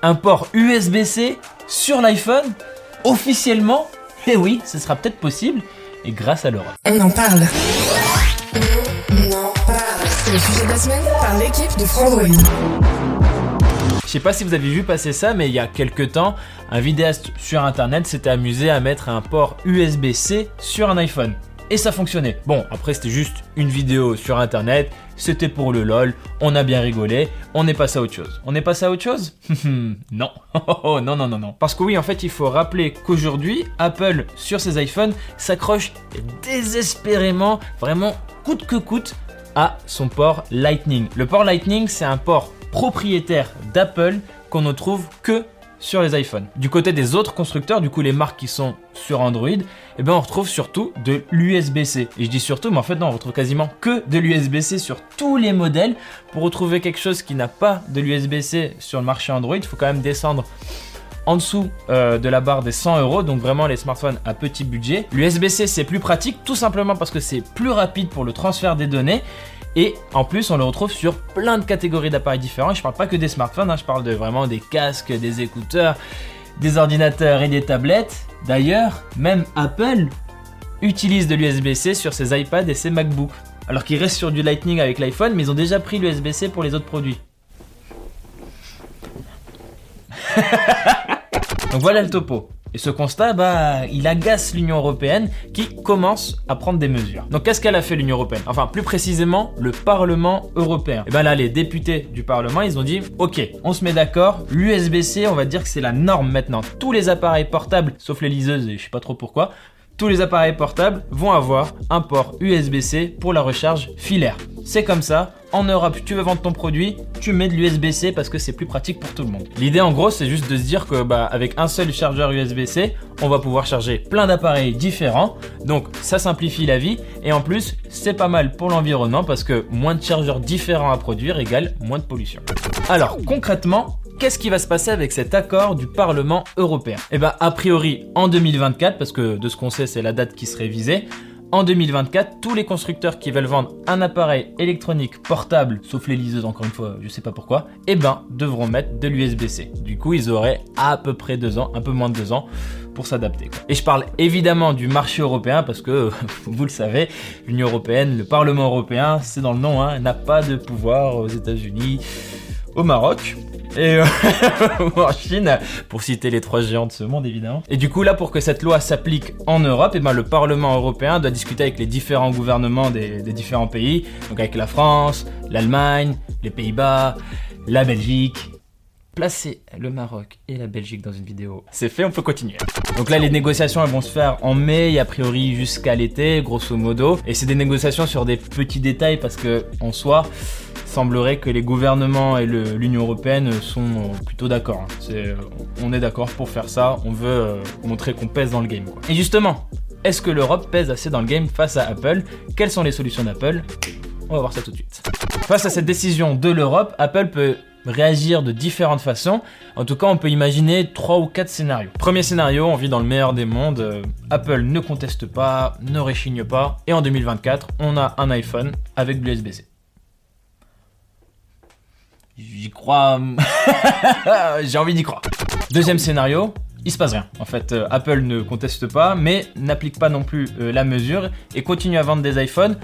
Un port USB-C sur l'iPhone Officiellement Eh oui, ce sera peut-être possible, et grâce à l'Europe. On en parle. On en parle. C'est le sujet de la semaine par l'équipe de Frandroid. Je sais pas si vous avez vu passer ça, mais il y a quelques temps, un vidéaste sur internet s'était amusé à mettre un port USB-C sur un iPhone. Et ça fonctionnait. Bon, après c'était juste une vidéo sur internet, c'était pour le lol, on a bien rigolé, on est passé à autre chose. On est passé à autre chose? Non. Non, non, non, non. Parce que oui, en fait, il faut rappeler qu'aujourd'hui, Apple, sur ses iPhones, s'accroche désespérément, vraiment coûte que coûte, à son port Lightning. Le port Lightning, c'est un port propriétaire d'Apple qu'on ne trouve que sur les iPhones. Du côté des autres constructeurs, du coup les marques qui sont sur Android, eh ben on retrouve surtout de l'USB-C. Et je dis surtout, mais en fait non, on retrouve quasiment que de l'USB-C sur tous les modèles. Pour retrouver quelque chose qui n'a pas de l'USB-C sur le marché Android, il faut quand même descendre en dessous euh, de la barre des 100 euros, donc vraiment les smartphones à petit budget. L'USB-C c'est plus pratique, tout simplement parce que c'est plus rapide pour le transfert des données. Et en plus, on le retrouve sur plein de catégories d'appareils différents. Et je parle pas que des smartphones, hein, je parle de vraiment des casques, des écouteurs, des ordinateurs et des tablettes. D'ailleurs, même Apple utilise de l'USB-C sur ses iPads et ses MacBooks. Alors qu'ils restent sur du Lightning avec l'iPhone, mais ils ont déjà pris l'USB-C pour les autres produits. Donc voilà le topo. Et ce constat, bah, il agace l'Union européenne qui commence à prendre des mesures. Donc qu'est-ce qu'elle a fait l'Union européenne? Enfin, plus précisément, le Parlement européen. Et ben là, les députés du Parlement, ils ont dit, ok, on se met d'accord, l'USB-C, on va dire que c'est la norme maintenant. Tous les appareils portables, sauf les liseuses, et je sais pas trop pourquoi, tous les appareils portables vont avoir un port USB-C pour la recharge filaire. C'est comme ça, en Europe, tu veux vendre ton produit, tu mets de l'USB-C parce que c'est plus pratique pour tout le monde. L'idée en gros, c'est juste de se dire que bah avec un seul chargeur USB-C, on va pouvoir charger plein d'appareils différents. Donc ça simplifie la vie et en plus, c'est pas mal pour l'environnement parce que moins de chargeurs différents à produire égale moins de pollution. Alors concrètement, Qu'est-ce qui va se passer avec cet accord du Parlement européen? Eh bien, a priori, en 2024, parce que de ce qu'on sait, c'est la date qui serait visée, en 2024, tous les constructeurs qui veulent vendre un appareil électronique portable, sauf les liseuses encore une fois, je sais pas pourquoi, eh ben devront mettre de l'USB-C. Du coup, ils auraient à peu près deux ans, un peu moins de deux ans pour s'adapter. Et je parle évidemment du marché européen parce que vous le savez, l'Union européenne, le Parlement européen, c'est dans le nom, hein, n'a pas de pouvoir aux États-Unis, au Maroc et euh, en Chine, pour citer les trois géants de ce monde évidemment. Et du coup là, pour que cette loi s'applique en Europe, eh ben, le Parlement européen doit discuter avec les différents gouvernements des différents pays, donc avec la France, l'Allemagne, les Pays-Bas, la Belgique, placer le Maroc et la Belgique dans une vidéo. C'est fait, on peut continuer. Donc là, les négociations elles vont se faire en mai a priori jusqu'à l'été, grosso modo. Et c'est des négociations sur des petits détails parce que en soi, semblerait que les gouvernements et l'Union européenne sont plutôt d'accord. Hein. on est d'accord pour faire ça, on veut euh, montrer qu'on pèse dans le game. Et justement, est-ce que l'Europe pèse assez dans le game face à Apple? Quelles sont les solutions d'Apple? On va voir ça tout de suite. Face à cette décision de l'Europe, Apple peut réagir de différentes façons. En tout cas, on peut imaginer trois ou quatre scénarios. Premier scénario, on vit dans le meilleur des mondes. Euh, Apple ne conteste pas, ne réchigne pas. Et en 2024, on a un iPhone avec l'USB-C. J'y crois. J'ai envie d'y croire. Deuxième scénario, il se passe rien. En fait, euh, Apple ne conteste pas, mais n'applique pas non plus euh, la mesure et continue à vendre des iPhones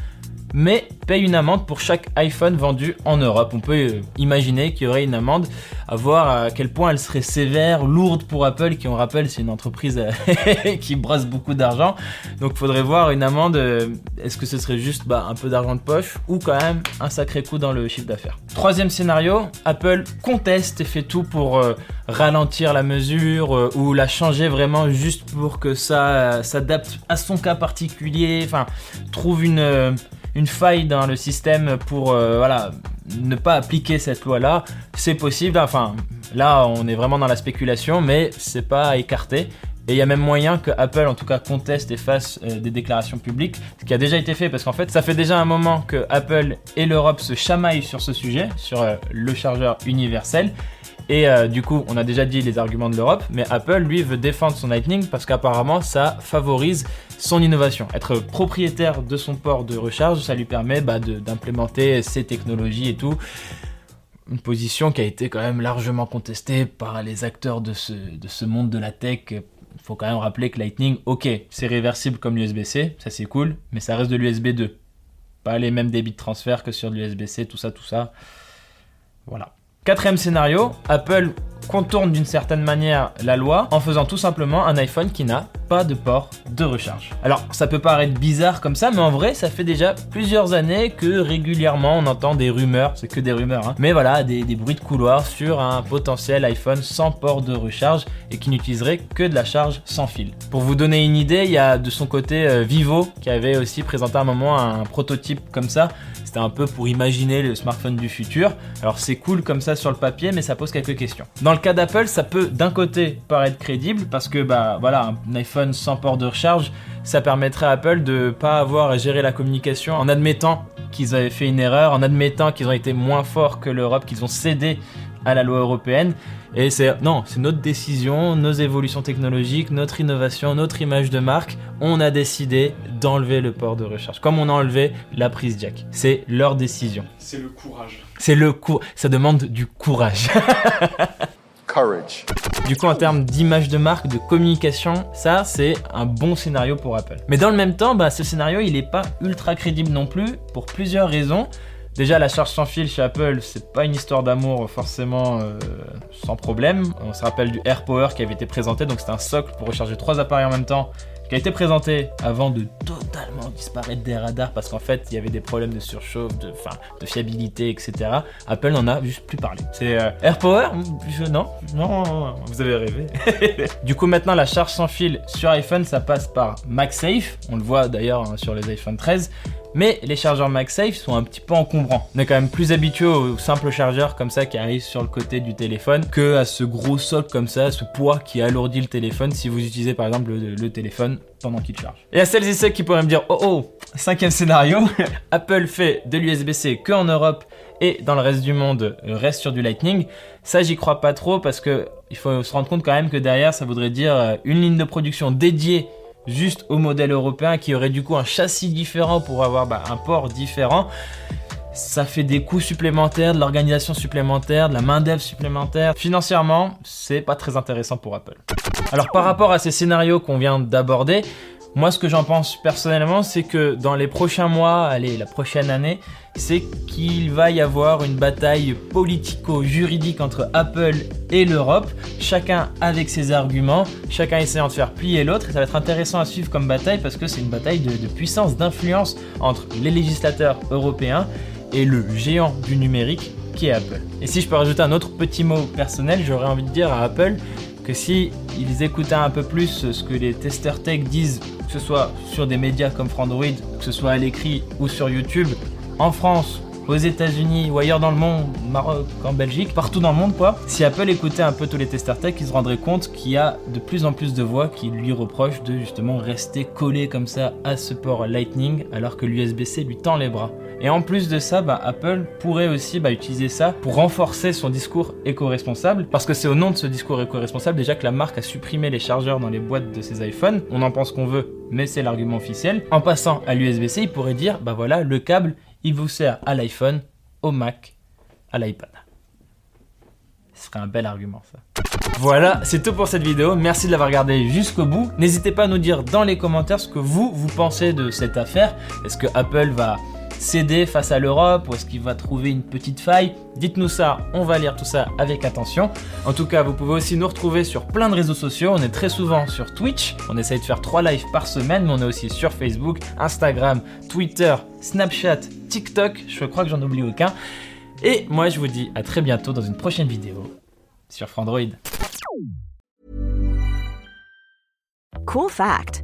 mais paye une amende pour chaque iPhone vendu en Europe. On peut euh, imaginer qu'il y aurait une amende, à voir à quel point elle serait sévère, lourde pour Apple, qui on rappelle c'est une entreprise euh, qui brasse beaucoup d'argent. Donc faudrait voir une amende, euh, est-ce que ce serait juste bah, un peu d'argent de poche ou quand même un sacré coup dans le chiffre d'affaires. Troisième scénario, Apple conteste et fait tout pour ralentir la mesure ou la changer vraiment juste pour que ça s'adapte à son cas particulier, enfin trouve une une faille dans le système pour euh, voilà, ne pas appliquer cette loi-là, c'est possible. Enfin, là, on est vraiment dans la spéculation, mais c'est pas à écarter. Et il y a même moyen que Apple, en tout cas, conteste et fasse euh, des déclarations publiques, ce qui a déjà été fait, parce qu'en fait, ça fait déjà un moment que Apple et l'Europe se chamaillent sur ce sujet, sur euh, le chargeur universel. Et euh, du coup, on a déjà dit les arguments de l'Europe, mais Apple, lui, veut défendre son Lightning parce qu'apparemment, ça favorise son innovation. Être propriétaire de son port de recharge, ça lui permet bah, d'implémenter ses technologies et tout. Une position qui a été quand même largement contestée par les acteurs de ce, de ce monde de la tech. Faut quand même rappeler que Lightning, ok, c'est réversible comme l'USB-C, ça c'est cool, mais ça reste de l'USB 2. Pas les mêmes débits de transfert que sur l'USB-C, tout ça, tout ça. Voilà. Quatrième scénario, Apple contourne d'une certaine manière la loi en faisant tout simplement un iPhone qui n'a pas de port de recharge. Alors ça peut paraître bizarre comme ça, mais en vrai ça fait déjà plusieurs années que régulièrement on entend des rumeurs, c'est que des rumeurs, hein, mais voilà, des, bruits de couloir sur un potentiel iPhone sans port de recharge et qui n'utiliserait que de la charge sans fil. Pour vous donner une idée, il y a de son côté euh, Vivo qui avait aussi présenté à un moment un prototype comme ça. C'était un peu pour imaginer le smartphone du futur. Alors c'est cool comme ça sur le papier, mais ça pose quelques questions. Dans le cas d'Apple, ça peut d'un côté paraître crédible parce que bah voilà, un iPhone sans port de recharge, ça permettrait à Apple de pas avoir à gérer la communication en admettant qu'ils avaient fait une erreur, en admettant qu'ils ont été moins forts que l'Europe, qu'ils ont cédé à la loi européenne. Et c'est non, c'est notre décision, nos évolutions technologiques, notre innovation, notre image de marque. On a décidé d'enlever le port de recharge, comme on a enlevé la prise jack. C'est leur décision. C'est le courage. C'est le courage. Ça demande du courage. courage. Du coup, en termes d'image de marque, de communication, ça, c'est un bon scénario pour Apple. Mais dans le même temps, bah, ce scénario, il n'est pas ultra crédible non plus, pour plusieurs raisons. Déjà, la charge sans fil chez Apple, c'est pas une histoire d'amour forcément euh, sans problème. On se rappelle du AirPower qui avait été présenté, donc c'était un socle pour recharger trois appareils en même temps, qui a été présenté avant de totalement disparaître des radars parce qu'en fait il y avait des problèmes de surchauffe, de, de fiabilité, etc. Apple n'en a juste plus parlé. C'est euh, AirPower? Je, non, non, vous avez rêvé. du coup, maintenant la charge sans fil sur iPhone, ça passe par MagSafe. On le voit d'ailleurs hein, sur les iPhone 13 mais les chargeurs MagSafe sont un petit peu encombrants. On est quand même plus habitué aux simples chargeurs comme ça qui arrivent sur le côté du téléphone que à ce gros socle comme ça, ce poids qui alourdit le téléphone si vous utilisez par exemple le, téléphone pendant qu'il charge. Et à celles et ceux qui pourraient me dire oh oh, cinquième scénario, Apple fait de l'USB-C que en Europe et dans le reste du monde reste sur du Lightning. Ça, j'y crois pas trop parce que il faut se rendre compte quand même que derrière, ça voudrait dire euh, une ligne de production dédiée juste au modèle européen qui aurait du coup un châssis différent pour avoir bah, un port différent. Ça fait des coûts supplémentaires, de l'organisation supplémentaire, de la main-d'œuvre supplémentaire. Financièrement, c'est pas très intéressant pour Apple. Alors par rapport à ces scénarios qu'on vient d'aborder, moi, ce que j'en pense personnellement, c'est que dans les prochains mois, allez, la prochaine année, c'est qu'il va y avoir une bataille politico-juridique entre Apple et l'Europe, chacun avec ses arguments, chacun essayant de faire plier l'autre. Ça va être intéressant à suivre comme bataille parce que c'est une bataille de, de puissance, d'influence entre les législateurs européens et le géant du numérique qui est Apple. Et si je peux rajouter un autre petit mot personnel, j'aurais envie de dire à Apple que si ils écoutaient un peu plus ce que les testeurs tech disent, que ce soit sur des médias comme Frandroid, que ce soit à l'écrit ou sur YouTube, en France, aux États-Unis ou ailleurs dans le monde, Maroc, en Belgique, partout dans le monde quoi. Si Apple écoutait un peu tous les testeurs tech, ils se rendraient compte qu'il y a de plus en plus de voix qui lui reprochent de justement rester collé comme ça à ce port Lightning alors que l'USB-C lui tend les bras. Et en plus de ça, bah, Apple pourrait aussi bah, utiliser ça pour renforcer son discours éco-responsable, parce que c'est au nom de ce discours éco-responsable déjà que la marque a supprimé les chargeurs dans les boîtes de ses iPhones. On en pense qu'on veut, mais c'est l'argument officiel. En passant à l'USB-C, il pourrait dire, bah voilà, le câble, il vous sert à l'iPhone, au Mac, à l'iPad. Ce serait un bel argument ça. Voilà, c'est tout pour cette vidéo. Merci de l'avoir regardé jusqu'au bout. N'hésitez pas à nous dire dans les commentaires ce que vous, vous pensez de cette affaire. Est-ce que Apple va céder face à l'Europe ou est-ce qu'il va trouver une petite faille? Dites-nous ça, on va lire tout ça avec attention. En tout cas, vous pouvez aussi nous retrouver sur plein de réseaux sociaux. On est très souvent sur Twitch. On essaye de faire 3 lives par semaine, mais on est aussi sur Facebook, Instagram, Twitter, Snapchat, TikTok. Je crois que j'en oublie aucun. Et moi, je vous dis à très bientôt dans une prochaine vidéo sur Frandroid. Cool fact.